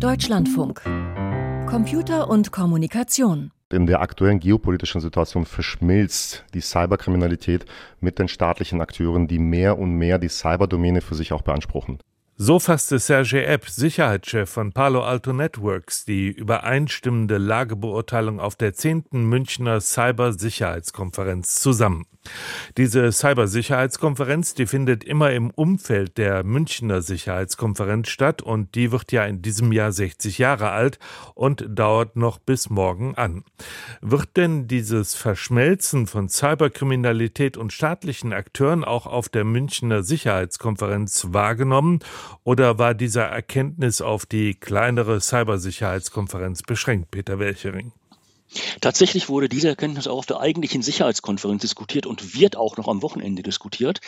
Deutschlandfunk. Computer und Kommunikation. In der aktuellen geopolitischen Situation verschmilzt die Cyberkriminalität mit den staatlichen Akteuren, die mehr und mehr die Cyberdomäne für sich auch beanspruchen. So fasste Sergei Epp, Sicherheitschef von Palo Alto Networks, die übereinstimmende Lagebeurteilung auf der 10. Münchner Cybersicherheitskonferenz zusammen. Diese Cybersicherheitskonferenz, die findet immer im Umfeld der Münchner Sicherheitskonferenz statt und die wird ja in diesem Jahr 60 Jahre alt und dauert noch bis morgen an. Wird denn dieses Verschmelzen von Cyberkriminalität und staatlichen Akteuren auch auf der Münchner Sicherheitskonferenz wahrgenommen oder war dieser Erkenntnis auf die kleinere Cybersicherheitskonferenz beschränkt, Peter Welchering? Tatsächlich wurde diese Erkenntnis auch auf der eigentlichen Sicherheitskonferenz diskutiert und wird auch noch am Wochenende diskutiert.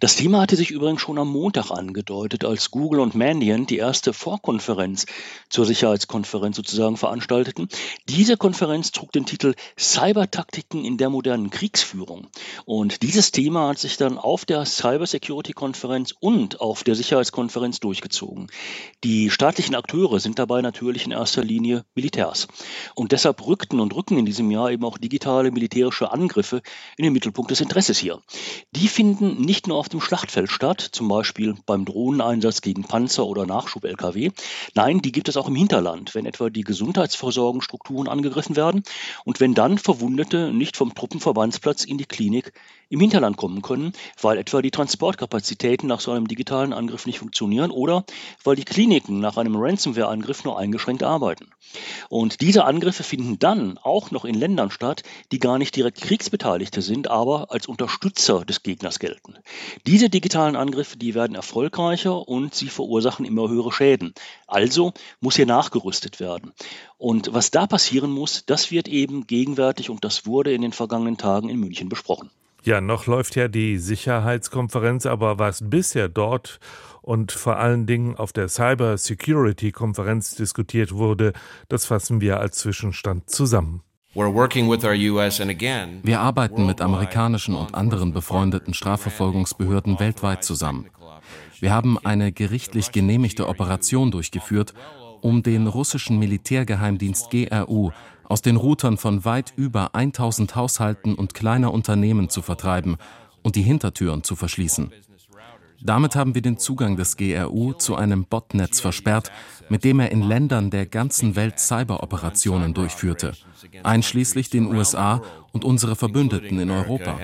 Das Thema hatte sich übrigens schon am Montag angedeutet, als Google und Mandiant die erste Vorkonferenz zur Sicherheitskonferenz sozusagen veranstalteten. Diese Konferenz trug den Titel Cybertaktiken in der modernen Kriegsführung. Und dieses Thema hat sich dann auf der Cybersecurity-Konferenz und auf der Sicherheitskonferenz durchgezogen. Die staatlichen Akteure sind dabei natürlich in erster Linie Militärs. Und deshalb rückten und rücken in diesem Jahr eben auch digitale militärische Angriffe in den Mittelpunkt des Interesses hier. Die finden nicht nur auf dem Schlachtfeld statt, zum Beispiel beim Drohneneinsatz gegen Panzer oder Nachschub-Lkw. Nein, die gibt es auch im Hinterland, wenn etwa die Gesundheitsversorgungsstrukturen angegriffen werden und wenn dann Verwundete nicht vom Truppenverbandsplatz in die Klinik im Hinterland kommen können, weil etwa die Transportkapazitäten nach so einem digitalen Angriff nicht funktionieren oder weil die Kliniken nach einem Ransomware-Angriff nur eingeschränkt arbeiten. Und diese Angriffe finden dann auch noch in Ländern statt, die gar nicht direkt Kriegsbeteiligte sind, aber als Unterstützer des Gegners gelten. Diese digitalen Angriffe, die werden erfolgreicher und sie verursachen immer höhere Schäden. Also muss hier nachgerüstet werden. Und was da passieren muss, das wird eben gegenwärtig und das wurde in den vergangenen Tagen in München besprochen. Ja, noch läuft ja die Sicherheitskonferenz, aber was bisher dort und vor allen Dingen auf der Cyber Security Konferenz diskutiert wurde, das fassen wir als Zwischenstand zusammen. Wir arbeiten mit amerikanischen und anderen befreundeten Strafverfolgungsbehörden weltweit zusammen. Wir haben eine gerichtlich genehmigte Operation durchgeführt, um den russischen Militärgeheimdienst GRU aus den Routern von weit über 1000 Haushalten und kleiner Unternehmen zu vertreiben und die Hintertüren zu verschließen. Damit haben wir den Zugang des GRU zu einem Botnetz versperrt, mit dem er in Ländern der ganzen Welt Cyberoperationen durchführte, einschließlich den USA und unsere Verbündeten in Europa.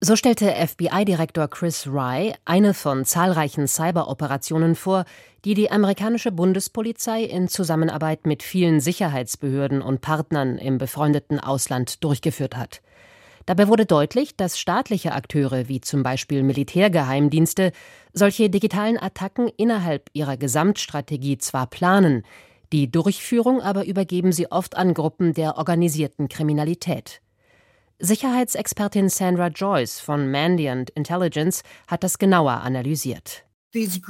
So stellte FBI-Direktor Chris Rye eine von zahlreichen Cyberoperationen vor, die die amerikanische Bundespolizei in Zusammenarbeit mit vielen Sicherheitsbehörden und Partnern im befreundeten Ausland durchgeführt hat. Dabei wurde deutlich, dass staatliche Akteure wie zum Beispiel Militärgeheimdienste solche digitalen Attacken innerhalb ihrer Gesamtstrategie zwar planen, die Durchführung aber übergeben sie oft an Gruppen der organisierten Kriminalität. Sicherheitsexpertin Sandra Joyce von Mandiant Intelligence hat das genauer analysiert. Diese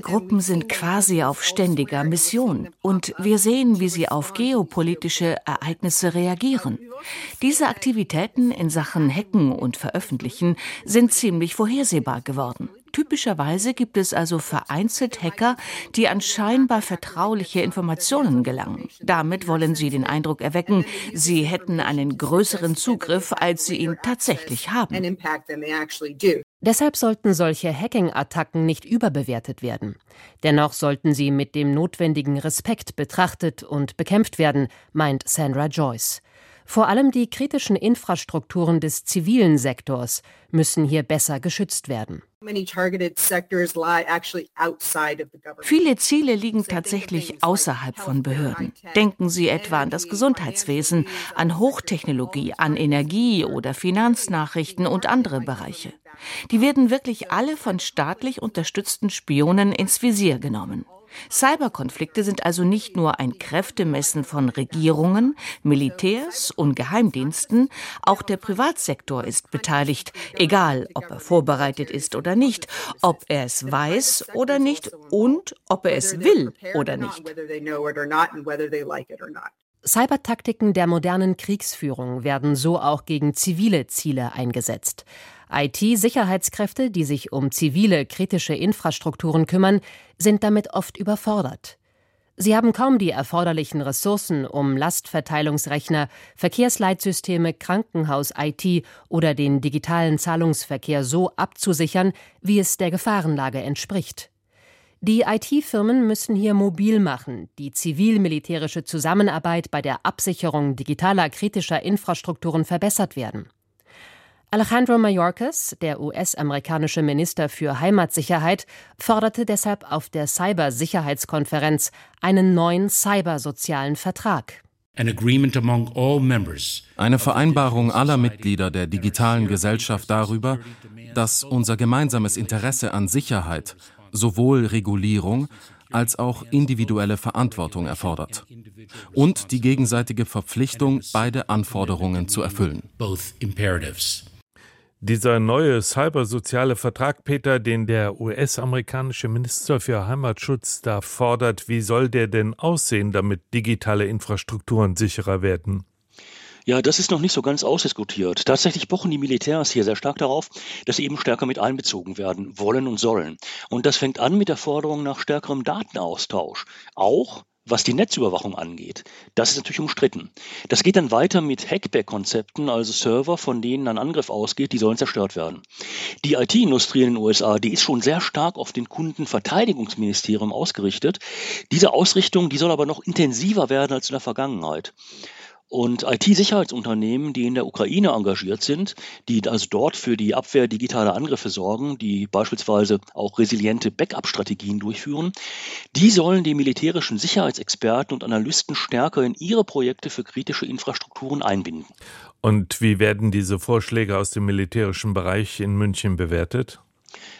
Gruppen sind quasi auf ständiger Mission und wir sehen, wie sie auf geopolitische Ereignisse reagieren. Diese Aktivitäten in Sachen Hacken und Veröffentlichen sind ziemlich vorhersehbar geworden. Typischerweise gibt es also vereinzelt Hacker, die an scheinbar vertrauliche Informationen gelangen. Damit wollen sie den Eindruck erwecken, sie hätten einen größeren Zugriff, als sie ihn tatsächlich haben. Deshalb sollten solche Hacking-Attacken nicht überbewertet werden. Dennoch sollten sie mit dem notwendigen Respekt betrachtet und bekämpft werden, meint Sandra Joyce. Vor allem die kritischen Infrastrukturen des zivilen Sektors müssen hier besser geschützt werden. Viele Ziele liegen tatsächlich außerhalb von Behörden. Denken Sie etwa an das Gesundheitswesen, an Hochtechnologie, an Energie oder Finanznachrichten und andere Bereiche. Die werden wirklich alle von staatlich unterstützten Spionen ins Visier genommen. Cyberkonflikte sind also nicht nur ein Kräftemessen von Regierungen, Militärs und Geheimdiensten, auch der Privatsektor ist beteiligt, egal ob er vorbereitet ist oder nicht, ob er es weiß oder nicht und ob er es will oder nicht. Cybertaktiken der modernen Kriegsführung werden so auch gegen zivile Ziele eingesetzt. IT-Sicherheitskräfte, die sich um zivile kritische Infrastrukturen kümmern, sind damit oft überfordert. Sie haben kaum die erforderlichen Ressourcen, um Lastverteilungsrechner, Verkehrsleitsysteme, Krankenhaus-IT oder den digitalen Zahlungsverkehr so abzusichern, wie es der Gefahrenlage entspricht. Die IT-Firmen müssen hier mobil machen, die zivil-militärische Zusammenarbeit bei der Absicherung digitaler kritischer Infrastrukturen verbessert werden. Alejandro Mayorkas, der US-amerikanische Minister für Heimatsicherheit, forderte deshalb auf der Cybersicherheitskonferenz einen neuen cybersozialen Vertrag. Eine Vereinbarung aller Mitglieder der digitalen Gesellschaft darüber, dass unser gemeinsames Interesse an Sicherheit sowohl Regulierung als auch individuelle Verantwortung erfordert und die gegenseitige Verpflichtung, beide Anforderungen zu erfüllen. Dieser neue cybersoziale Vertrag, Peter, den der US-amerikanische Minister für Heimatschutz da fordert, wie soll der denn aussehen, damit digitale Infrastrukturen sicherer werden? Ja, das ist noch nicht so ganz ausdiskutiert. Tatsächlich pochen die Militärs hier sehr stark darauf, dass sie eben stärker mit einbezogen werden wollen und sollen. Und das fängt an mit der Forderung nach stärkerem Datenaustausch. Auch was die Netzüberwachung angeht, das ist natürlich umstritten. Das geht dann weiter mit Hackback-Konzepten, also Server, von denen ein Angriff ausgeht, die sollen zerstört werden. Die IT-Industrie in den USA, die ist schon sehr stark auf den Kundenverteidigungsministerium ausgerichtet. Diese Ausrichtung, die soll aber noch intensiver werden als in der Vergangenheit. Und IT-Sicherheitsunternehmen, die in der Ukraine engagiert sind, die also dort für die Abwehr digitaler Angriffe sorgen, die beispielsweise auch resiliente Backup-Strategien durchführen, die sollen die militärischen Sicherheitsexperten und Analysten stärker in ihre Projekte für kritische Infrastrukturen einbinden. Und wie werden diese Vorschläge aus dem militärischen Bereich in München bewertet?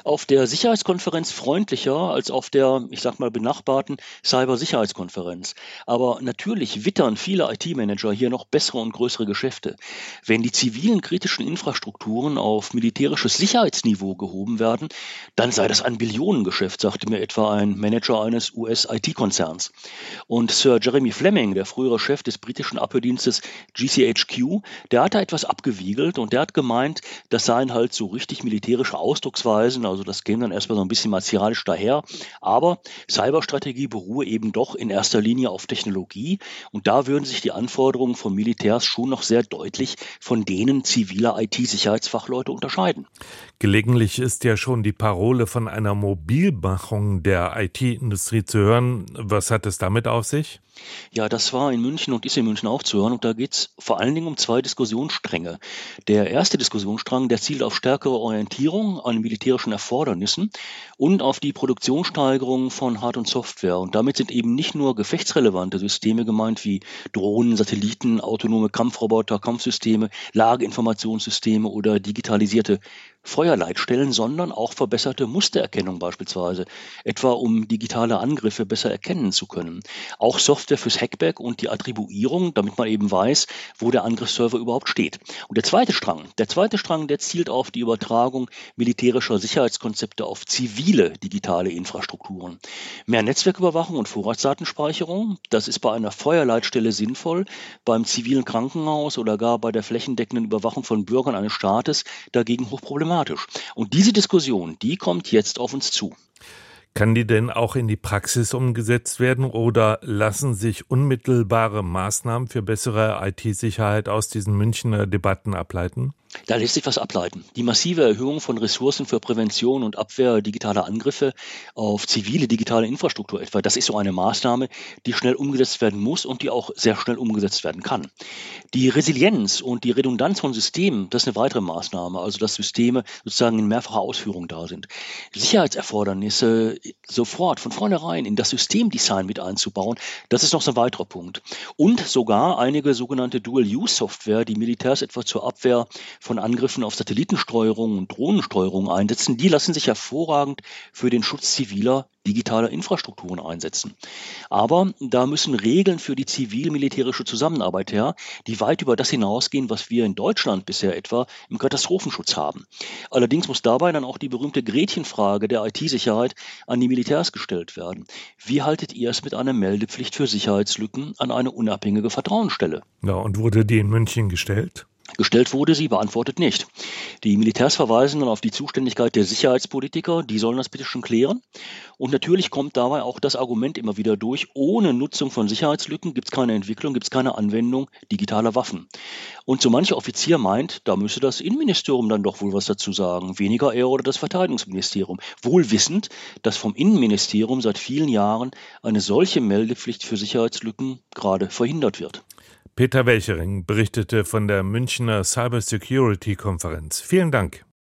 Auf der Sicherheitskonferenz freundlicher als auf der, ich sag mal, benachbarten Cybersicherheitskonferenz. Aber natürlich wittern viele IT-Manager hier noch bessere und größere Geschäfte. Wenn die zivilen kritischen Infrastrukturen auf militärisches Sicherheitsniveau gehoben werden, dann sei das ein Billionengeschäft, sagte mir etwa ein Manager eines US-IT-Konzerns. Und Sir Jeremy Fleming, der frühere Chef des britischen Abhördienstes GCHQ, der hat da etwas abgewiegelt und der hat gemeint, das seien halt so richtig militärische Ausdrucksweisen, also das käme dann erstmal so ein bisschen martialisch daher. Aber Cyberstrategie beruhe eben doch in erster Linie auf Technologie. Und da würden sich die Anforderungen von Militärs schon noch sehr deutlich von denen ziviler IT-Sicherheitsfachleute unterscheiden. Gelegentlich ist ja schon die Parole von einer Mobilmachung der IT-Industrie zu hören. Was hat es damit auf sich? Ja, das war in München und ist in München auch zu hören. Und da geht es vor allen Dingen um zwei Diskussionsstränge. Der erste Diskussionsstrang, der zielt auf stärkere Orientierung an militärischen Erfordernissen und auf die Produktionssteigerung von Hard- und Software. Und damit sind eben nicht nur gefechtsrelevante Systeme gemeint wie Drohnen, Satelliten, autonome Kampfroboter, Kampfsysteme, Lageinformationssysteme oder digitalisierte Feuerleitstellen, sondern auch verbesserte Mustererkennung beispielsweise, etwa um digitale Angriffe besser erkennen zu können. Auch Software fürs Hackback und die Attribuierung, damit man eben weiß, wo der Angriffsserver überhaupt steht. Und der zweite Strang, der zweite Strang, der zielt auf die Übertragung militärischer Sicherheitskonzepte auf zivile digitale Infrastrukturen. Mehr Netzwerküberwachung und Vorratsdatenspeicherung, das ist bei einer Feuerleitstelle sinnvoll, beim zivilen Krankenhaus oder gar bei der flächendeckenden Überwachung von Bürgern eines Staates dagegen hochproblematisch problematisch. Und diese Diskussion, die kommt jetzt auf uns zu. Kann die denn auch in die Praxis umgesetzt werden oder lassen sich unmittelbare Maßnahmen für bessere IT-Sicherheit aus diesen Münchner Debatten ableiten? Da lässt sich was ableiten. Die massive Erhöhung von Ressourcen für Prävention und Abwehr digitaler Angriffe auf zivile digitale Infrastruktur etwa, das ist so eine Maßnahme, die schnell umgesetzt werden muss und die auch sehr schnell umgesetzt werden kann. Die Resilienz und die Redundanz von Systemen, das ist eine weitere Maßnahme, also dass Systeme sozusagen in mehrfacher Ausführung da sind. Sicherheitserfordernisse sofort von vornherein in das Systemdesign mit einzubauen, das ist noch so ein weiterer Punkt. Und sogar einige sogenannte Dual-Use-Software, die Militärs etwa zur Abwehr von Angriffen auf Satellitensteuerung und Drohnensteuerung einsetzen, die lassen sich hervorragend für den Schutz ziviler digitaler Infrastrukturen einsetzen. Aber da müssen Regeln für die zivil-militärische Zusammenarbeit her, die weit über das hinausgehen, was wir in Deutschland bisher etwa im Katastrophenschutz haben. Allerdings muss dabei dann auch die berühmte Gretchenfrage der IT-Sicherheit an die Militärs gestellt werden. Wie haltet ihr es mit einer Meldepflicht für Sicherheitslücken an eine unabhängige Vertrauensstelle? Ja, und wurde die in München gestellt? Gestellt wurde sie, beantwortet nicht. Die Militärs verweisen dann auf die Zuständigkeit der Sicherheitspolitiker, die sollen das bitte schon klären. Und natürlich kommt dabei auch das Argument immer wieder durch, ohne Nutzung von Sicherheitslücken gibt es keine Entwicklung, gibt es keine Anwendung digitaler Waffen. Und so mancher Offizier meint, da müsse das Innenministerium dann doch wohl was dazu sagen, weniger er oder das Verteidigungsministerium. Wohl wissend, dass vom Innenministerium seit vielen Jahren eine solche Meldepflicht für Sicherheitslücken gerade verhindert wird. Peter Welchering berichtete von der Münchner Cybersecurity-Konferenz. Vielen Dank.